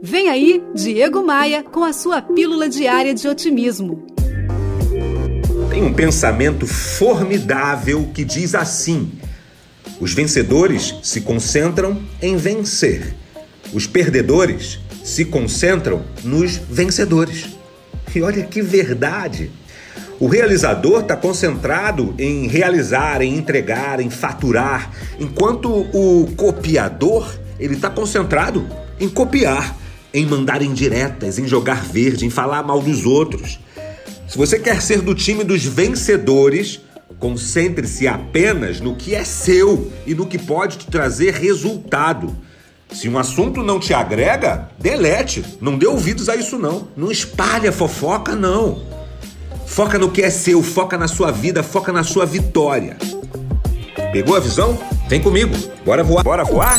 Vem aí, Diego Maia, com a sua pílula diária de otimismo. Tem um pensamento formidável que diz assim: os vencedores se concentram em vencer, os perdedores se concentram nos vencedores. E olha que verdade! O realizador está concentrado em realizar, em entregar, em faturar, enquanto o copiador ele está concentrado em copiar, em mandar indiretas, em jogar verde, em falar mal dos outros. Se você quer ser do time dos vencedores, concentre-se apenas no que é seu e no que pode te trazer resultado. Se um assunto não te agrega, delete. Não dê ouvidos a isso não. Não espalhe a fofoca não. Foca no que é seu, foca na sua vida, foca na sua vitória. Pegou a visão? Vem comigo. Bora voar. Bora voar?